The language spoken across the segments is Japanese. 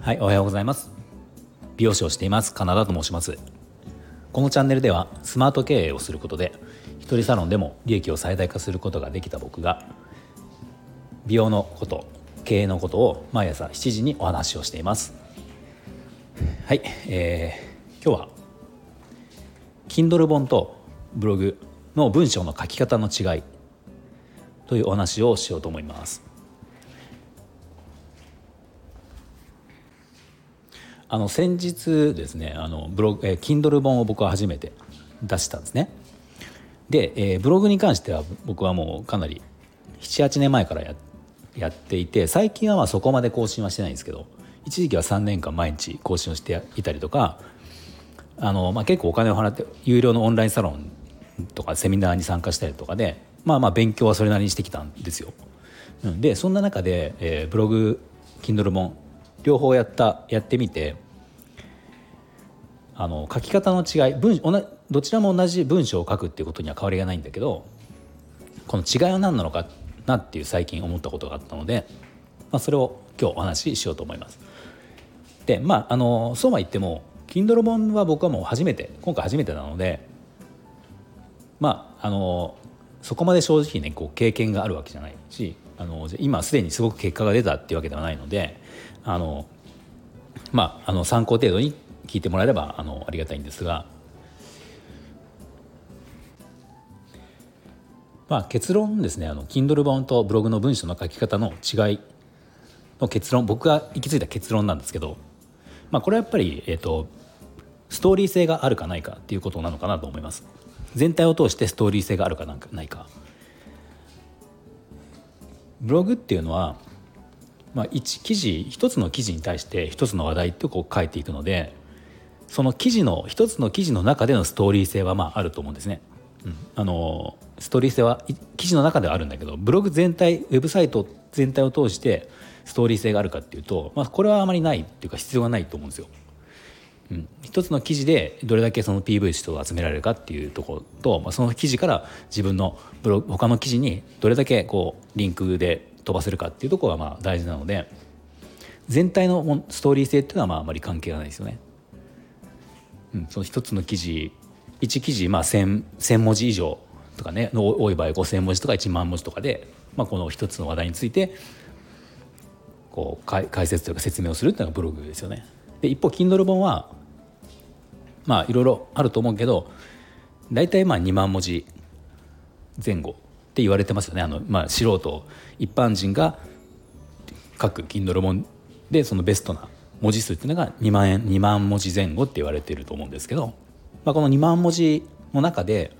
はいおはようございます。美容師をしていますカナダと申します。このチャンネルではスマート経営をすることで一人サロンでも利益を最大化することができた僕が美容のこと経営のことを毎朝7時にお話をしています。はい、えー、今日は Kindle 本とブログの文章の書き方の違いというお話をしようと思います。あの先日ですねあのブログ、えー、Kindle 本を僕は初めて出したんですね。で、えー、ブログに関しては僕はもうかなり78年前からややっていて最近はまあそこまで更新はしてないんですけど一時期は3年間毎日更新をしていたりとかあの、まあ、結構お金を払って有料のオンラインサロンとかセミナーに参加したりとかでまあまあ勉強はそれなりにしてきたんですよ。でそんな中で、えー、ブログ Kindle 本両方やったやってみてあの書き方の違い文同どちらも同じ文章を書くっていうことには変わりがないんだけどこの違いは何なのかなっていう最近思ったことがあったので、まあ、それを今日お話ししようと思います。でまああのそうは言っても Kindle 本は僕はもう初めて今回初めてなのでまああのそこまで正直ねこう経験があるわけじゃないしあの今すでにすごく結果が出たっていうわけではないのであのまああの参考程度に聞いてもらえればあのありがたいんですが、まあ、結論ですねあの Kindle 本とブログの文章の書き方の違いの結論僕が行き着いた結論なんですけど、まあ、これはやっぱり、えーと、ストーリー性があるかないかっていうことなのかなと思います。全体を通してストーリー性があるかないかブログっていうのは、まあ、一記事一つの記事に対して一つの話題ってこう書いていくのでその記事の一つの記事の中でのストーリー性はまああると思うんですね。うん、あのストーリー性は記事の中ではあるんだけどブログ全体ウェブサイト全体を通してストーリー性があるかっていうと、まあ、これはあまりないっていうか必要がないと思うんですよ。うん、一つの記事でどれだけその PV 人を集められるかっていうところと、まあ、その記事から自分のブログ他の記事にどれだけこうリンクで飛ばせるかっていうところがまあ大事なので全体のストーリー性っていうのはまああまり関係がないですよね。うん、その一つの記事1記事まあ 1000, 1000文字以上とかねの多い場合5,000文字とか1万文字とかで、まあ、この一つの話題についてこう解説というか説明をするっていうのがブログですよね。で一方 Kindle 本はまあいろいろあると思うけど大体まあ2万文字前後って言われてますよね。あの、まあ、素人一般人が書く Kindle 本でそのベストな文字数っていうのが2万円2万文字前後って言われてると思うんですけど、まあ、この2万文字の中で、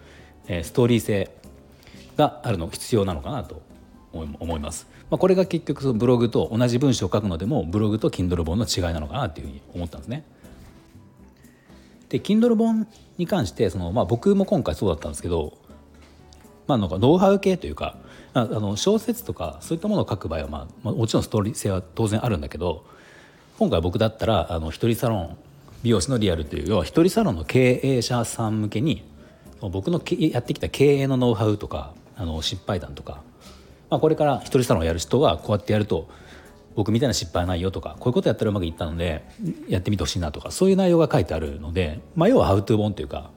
えー、ストーリー性があるの必要なのかなと思います。まあ、これが結局そのブログと同じ文章を書くのでもブログと Kindle 本の違いなのかなっていうふうに思ったんですね。で Kindle 本に関してその、まあ、僕も今回そうだったんですけど、まあ、なんかノウハウ系というかあの小説とかそういったものを書く場合は、まあ、まあ、もちろんストーリー性は当然あるんだけど今回僕だったらあの一人サロン美容師のリアルという要は一人サロンの経営者さん向けに僕のやってきた経営のノウハウとかあの失敗談とか、まあ、これから一人サロンをやる人はこうやってやると僕みたいな失敗ないよとかこういうことやったらうまくいったのでやってみてほしいなとかそういう内容が書いてあるので、まあ、要はハウトゥー本というか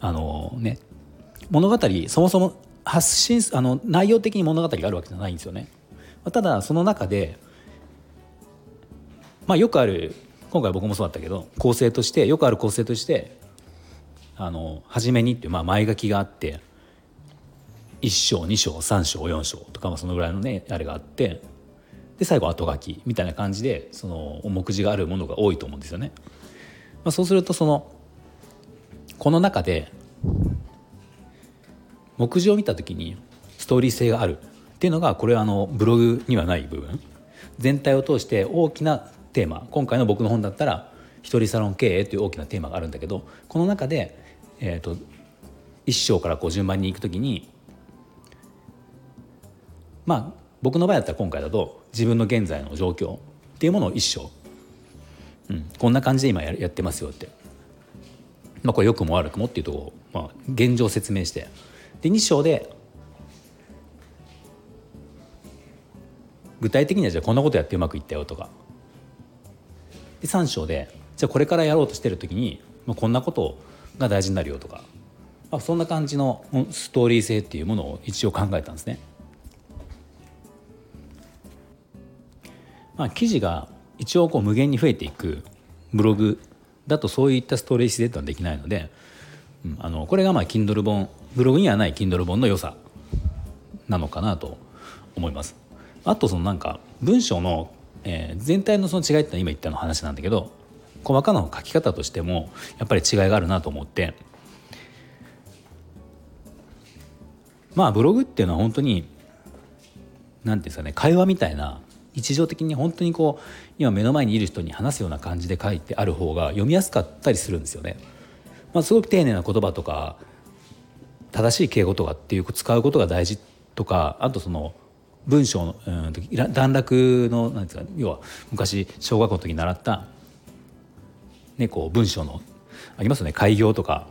あのね物語そもそも発信あの内容的に物語があるわけじゃないんですよね。ただその中でまあ、よくある今回僕もそうだったけど構成としてよくある構成としてあの初めにっていう、まあ、前書きがあって1章2章3章4章とかもそのぐらいのねあれがあってで最後後書きみたいな感じでその目次があるものが多いと思うんですよね。まあ、そうするとそのこの中で目次を見た時にストーリー性があるっていうのがこれはあのブログにはない部分全体を通して大きなテーマ今回の僕の本だったら一人サロン経営という大きなテーマがあるんだけどこの中で、えーと、1章からこう順番に行く時にまあ僕の場合だったら今回だと自分の現在の状況っていうものを1章、うん、こんな感じで今やってますよって、まあ、これ良くも悪くもっていうところを、まあ、現状説明して。で2章で具体的にはじゃあこんなことやってうまくいったよとか。で3章でじゃあこれからやろうとしてる時に、まあ、こんなことが大事になるよとか、まあ、そんな感じのストーリー性っていうものを一応考えたんですね。まあ、記事が一応こう無限に増えていくブログだとそういったストーリー性ってのはできないので、うん、あのこれがまあ Kindle 本ブログにはない Kindle 本の良さなのかなと思います。あとそのなんか文章の、えー、全体のその違いってのは今言ったの話なんだけど細かな書き方としてもやっぱり違いがあるなと思ってまあブログっていうのは本当に何て言うんですかね会話みたいな日常的に本当にこう今目の前にいる人に話すような感じで書いてある方が読みやすかったりするんですよね。まあ、すごく丁寧な言葉とか正しい敬語とかっていう使うことが大事とかあとその文章のうん段落のなんですか要は昔小学校の時に習った、ね、こう文章のありますよね開業とか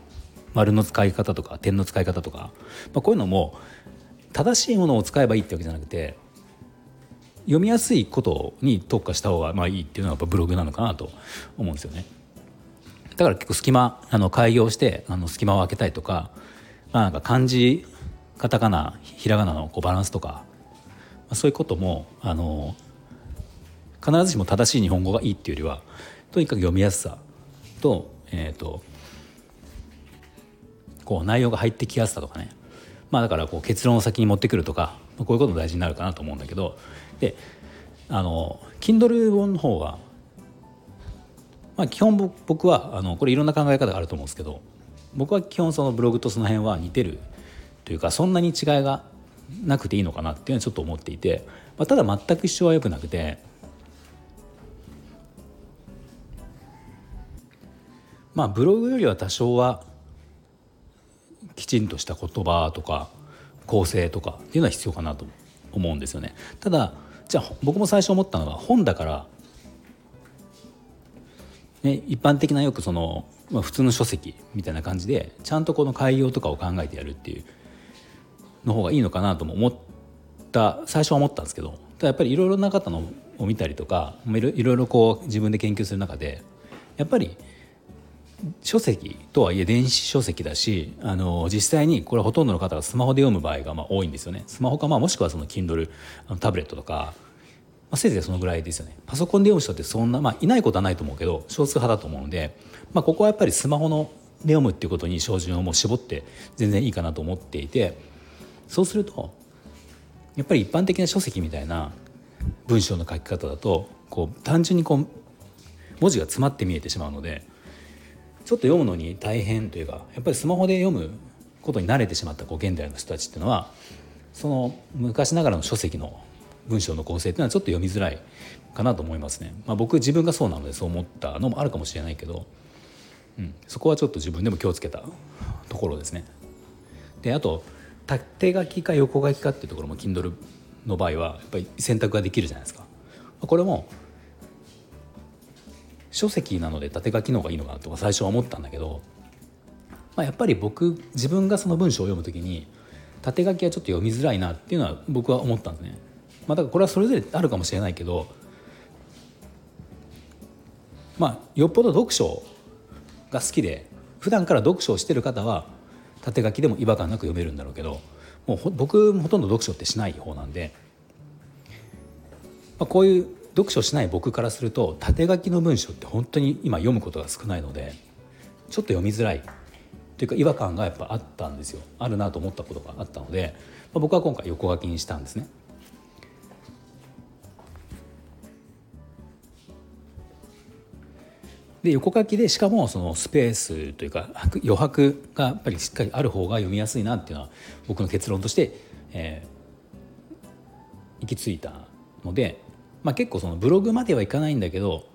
丸の使い方とか点の使い方とか、まあ、こういうのも正しいものを使えばいいってわけじゃなくて読みやすいことに特化した方がまあいいっていうのはやっぱブログなのかなと思うんですよね。だから結構隙間あの開業してあの隙間を空けたいとか,、まあ、なんか漢字カタカナひらがなのこうバランスとか、まあ、そういうこともあの必ずしも正しい日本語がいいっていうよりはとにかく読みやすさと,、えーと、こう内容が入ってきやすさとかねまあだからこう結論を先に持ってくるとかまあこういうことも大事になるかなと思うんだけどであの Kindle 本の方は、まあ、基本僕はあのこれいろんな考え方があると思うんですけど僕は基本そのブログとその辺は似てるというかそんなに違いがなくていいのかなっていうのはちょっと思っていて、まあ、ただ全く一緒はよくなくてまあブログよりは多少はきちんとした言葉とか構成とかっていうのは必要かなと思うんですよね。ただじゃあ僕も最初思ったのは本だから、ね、一般的なよくその、まあ、普通の書籍みたいな感じでちゃんとこの概要とかを考えてやるっていうの方がいいのかなとも思った最初は思ったんですけどただやっぱりいろいろな方のを見たりとかいろいろこう自分で研究する中でやっぱり書籍とはいえ電子書籍だしあの実際にこれほとんどの方がスマホで読む場合がまあ多いんですよね。スマホかまあもしくはその Kindle のタブレットとか、まあ、せいぜいそのぐらいですよね。パソコンで読む人ってそんな、まあ、いないことはないと思うけど少数派だと思うので、まあ、ここはやっぱりスマホので読むっていうことに照準をもう絞って全然いいかなと思っていてそうするとやっぱり一般的な書籍みたいな文章の書き方だとこう単純にこう文字が詰まって見えてしまうのでちょっと読むのに大変というかやっぱりスマホで読むことに慣れてしまったこう現代の人たちっていうのはその昔ながらの書籍の文章の構成っていうのはちょっと読みづらいかなと思いますね。まあ、僕自分がそうなのでそう思ったのもあるかもしれないけど、うん、そこはちょっと自分でも気をつけたところですね。であと縦書きか横書きかっていうところも Kindle の場合はやっぱり選択ができるじゃないですか。これも書籍なので縦書きの方がいいのかなとか最初は思ったんだけど、まあ、やっぱり僕自分がその文章を読む時に縦書きはちょっと読みづらいなっていうのは僕は思ったんですね。まあ、だからこれはそれぞれあるかもしれないけどまあよっぽど読書が好きで普段から読書をしてる方は縦書きでも違和感なく読めるんだろうけどもう僕ほとんど読書ってしない方なんで、まあ、こういう読書しない僕からすると縦書きの文章って本当に今読むことが少ないのでちょっと読みづらいというか違和感がやっぱあったんですよあるなと思ったことがあったので、まあ、僕は今回横書きにしたんですね。で横書きでしかもそのスペースというか余白がやっぱりしっかりある方が読みやすいなっていうのは僕の結論として、えー、行き着いたのでまあ、結構そのブログまではいかないんだけど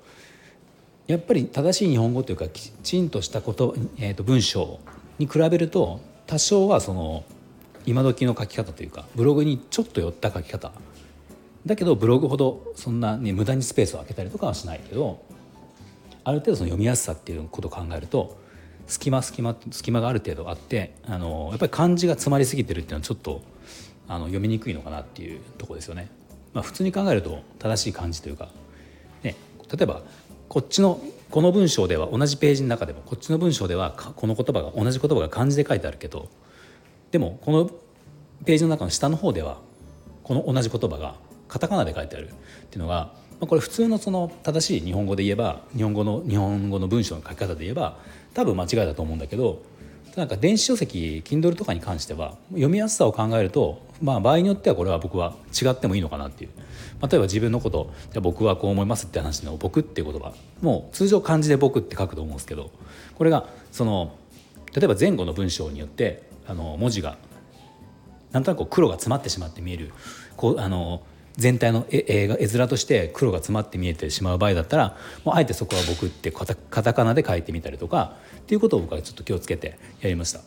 やっぱり正しい日本語というかきちんとしたこと、えー、と文章に比べると多少はその今時の書き方というかブログにちょっと寄った書き方だけどブログほどそんな、ね、無駄にスペースを空けたりとかはしないけどある程度その読みやすさっていうことを考えると隙間隙間隙間がある程度あってあのやっぱり漢字が詰まりすぎてるっていうのはちょっとあの読みにくいのかなっていうとこですよね。まあ、普通に考えると正しい感じというか、ね、例えばこっちのこの文章では同じページの中でもこっちの文章ではこの言葉が同じ言葉が漢字で書いてあるけどでもこのページの中の下の方ではこの同じ言葉がカタカナで書いてある。っていうのが、まあ、これ普通のその正しい日本語で言えば日本語の日本語の文章の書き方で言えば多分間違いだと思うんだけどなんか電子書籍 Kindle とかに関しては読みやすさを考えると、まあ、場合によってはこれは僕は違ってもいいのかなっていう、例えば自分のことじゃ僕はこう思いますって話の「僕」っていう言葉もう通常漢字で「僕」って書くと思うんですけどこれがその例えば前後の文章によってあの文字がなんとなく黒が詰まってしまって見えるこうあの全体の絵絵絵面として黒が詰まって見えてしまう場合だったらもうあえてそこは僕ってカタカナで書いてみたりとかっていうことを僕はちょっと気をつけてやりました。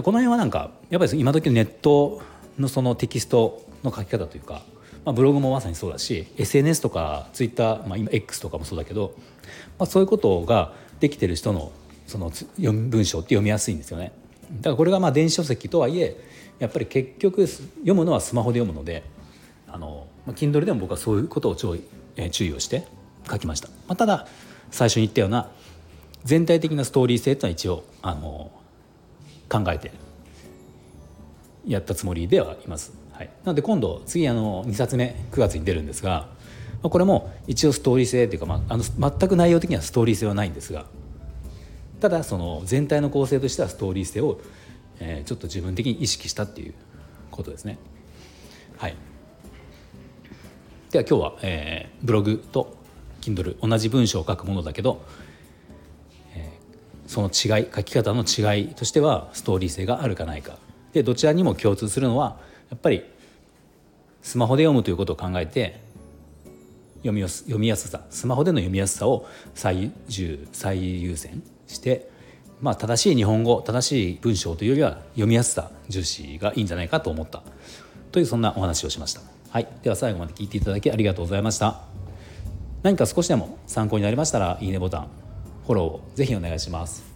この辺はなんかやっぱり今時のネットのそのテキストの書き方というか、まあ、ブログもまさにそうだし SNS とか Twitter、まあ、今 X とかもそうだけど、まあ、そういうことができてる人のその読文章って読みやすいんですよね。だからこれがまあ電子書籍とはいえやっぱり結局読むのはスマホで読むのであの、まあ、Kindle でも僕はそういうことを注意,、注意をして書きました、まあ、ただ最初に言ったような全体的なストーリー性というのは一応あの考えてやったつもりではいます。はい、なので今度次あの2冊目9月に出るんですが、まあ、これも一応ストーリー性っていうか、まあ、あの全く内容的にはストーリー性はないんですがただその全体の構成としてはストーリー性を、えー、ちょっと自分的に意識したっていうことですね。はい、では今日は、えー、ブログと Kindle 同じ文章を書くものだけどその違い書き方の違いとしてはストーリー性があるかないかでどちらにも共通するのはやっぱりスマホで読むということを考えて読みやす読みやすさスマホでの読みやすさを最重最優先して、まあ、正しい日本語正しい文章というよりは読みやすさ重視がいいんじゃないかと思ったというそんなお話をしました。はい、では最後まで聞いていただきありがとうございました。何か少しでも参考になりましたらいいねボタンフォローをぜひお願いします。